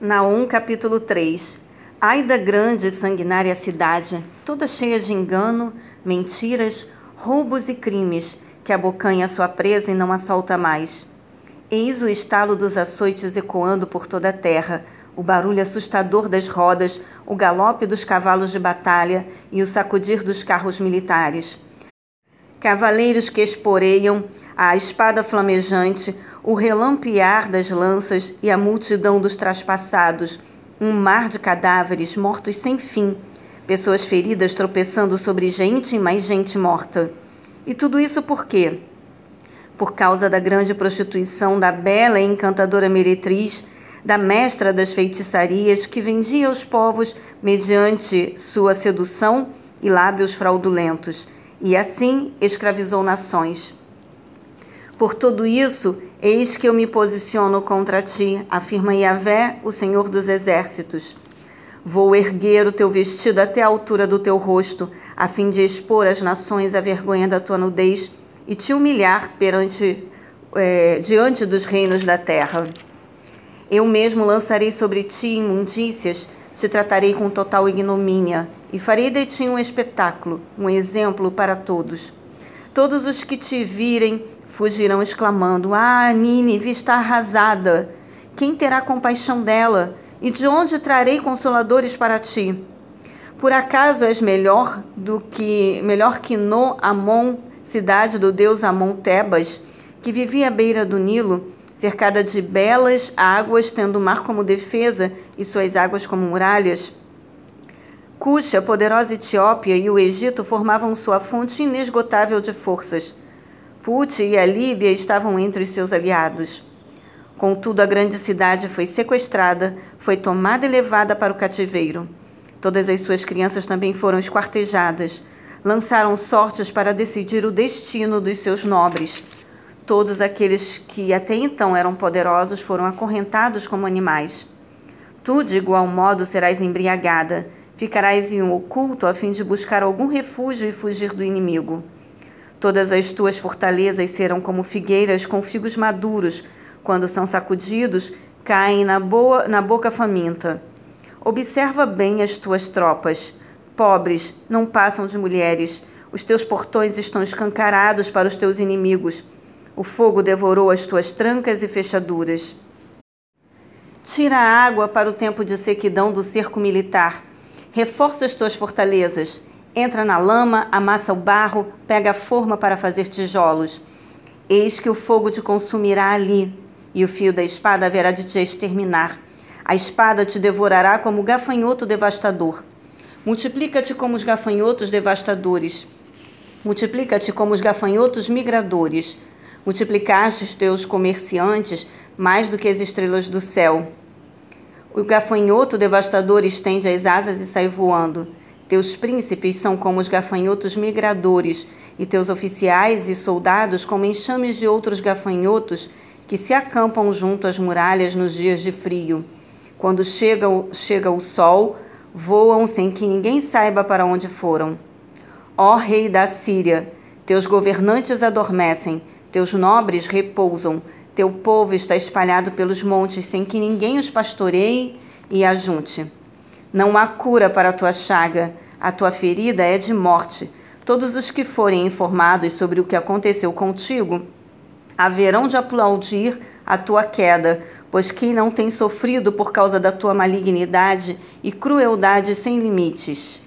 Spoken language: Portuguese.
Naum capítulo 3 Ai da grande e sanguinária cidade, toda cheia de engano, mentiras, roubos e crimes, que abocanha sua presa e não a solta mais. Eis o estalo dos açoites ecoando por toda a terra, o barulho assustador das rodas, o galope dos cavalos de batalha e o sacudir dos carros militares. Cavaleiros que esporeiam, a espada flamejante, o relampear das lanças e a multidão dos traspassados, um mar de cadáveres mortos sem fim, pessoas feridas tropeçando sobre gente e mais gente morta. E tudo isso por quê? Por causa da grande prostituição da bela e encantadora meretriz, da mestra das feitiçarias que vendia aos povos mediante sua sedução e lábios fraudulentos, e assim escravizou nações. Por tudo isso, eis que eu me posiciono contra ti, afirma Yahvé, o Senhor dos Exércitos. Vou erguer o teu vestido até a altura do teu rosto, a fim de expor às nações a vergonha da tua nudez e te humilhar perante, é, diante dos reinos da terra. Eu mesmo lançarei sobre ti imundícias, te tratarei com total ignomínia e farei de ti um espetáculo, um exemplo para todos. Todos os que te virem fugirão exclamando: Ah, Nínive está arrasada. Quem terá compaixão dela? E de onde trarei consoladores para ti? Por acaso és melhor do que melhor que No Amon, cidade do deus Amon Tebas, que vivia à beira do Nilo, cercada de belas águas, tendo o mar como defesa e suas águas como muralhas? Cuxa, poderosa Etiópia e o Egito formavam sua fonte inesgotável de forças. Put e a Líbia estavam entre os seus aliados. Contudo, a grande cidade foi sequestrada, foi tomada e levada para o cativeiro. Todas as suas crianças também foram esquartejadas. Lançaram sortes para decidir o destino dos seus nobres. Todos aqueles que até então eram poderosos foram acorrentados como animais. Tu, de igual modo, serás embriagada. Ficarás em um oculto a fim de buscar algum refúgio e fugir do inimigo. Todas as tuas fortalezas serão como figueiras com figos maduros, quando são sacudidos, caem na, boa, na boca faminta. Observa bem as tuas tropas. Pobres, não passam de mulheres. Os teus portões estão escancarados para os teus inimigos. O fogo devorou as tuas trancas e fechaduras. Tira a água para o tempo de sequidão do cerco militar. Reforça as tuas fortalezas. Entra na lama, amassa o barro, pega a forma para fazer tijolos. Eis que o fogo te consumirá ali, e o fio da espada haverá de te exterminar. A espada te devorará como gafanhoto devastador. Multiplica-te como os gafanhotos devastadores. Multiplica-te como os gafanhotos migradores. Multiplicaste os teus comerciantes mais do que as estrelas do céu. O gafanhoto devastador estende as asas e sai voando. Teus príncipes são como os gafanhotos migradores, e teus oficiais e soldados como enxames de outros gafanhotos que se acampam junto às muralhas nos dias de frio. Quando chega, chega o sol, voam sem que ninguém saiba para onde foram. Ó Rei da Síria, teus governantes adormecem, teus nobres repousam, teu povo está espalhado pelos montes sem que ninguém os pastoreie e ajunte. Não há cura para a tua chaga, a tua ferida é de morte. Todos os que forem informados sobre o que aconteceu contigo haverão de aplaudir a tua queda, pois quem não tem sofrido por causa da tua malignidade e crueldade sem limites.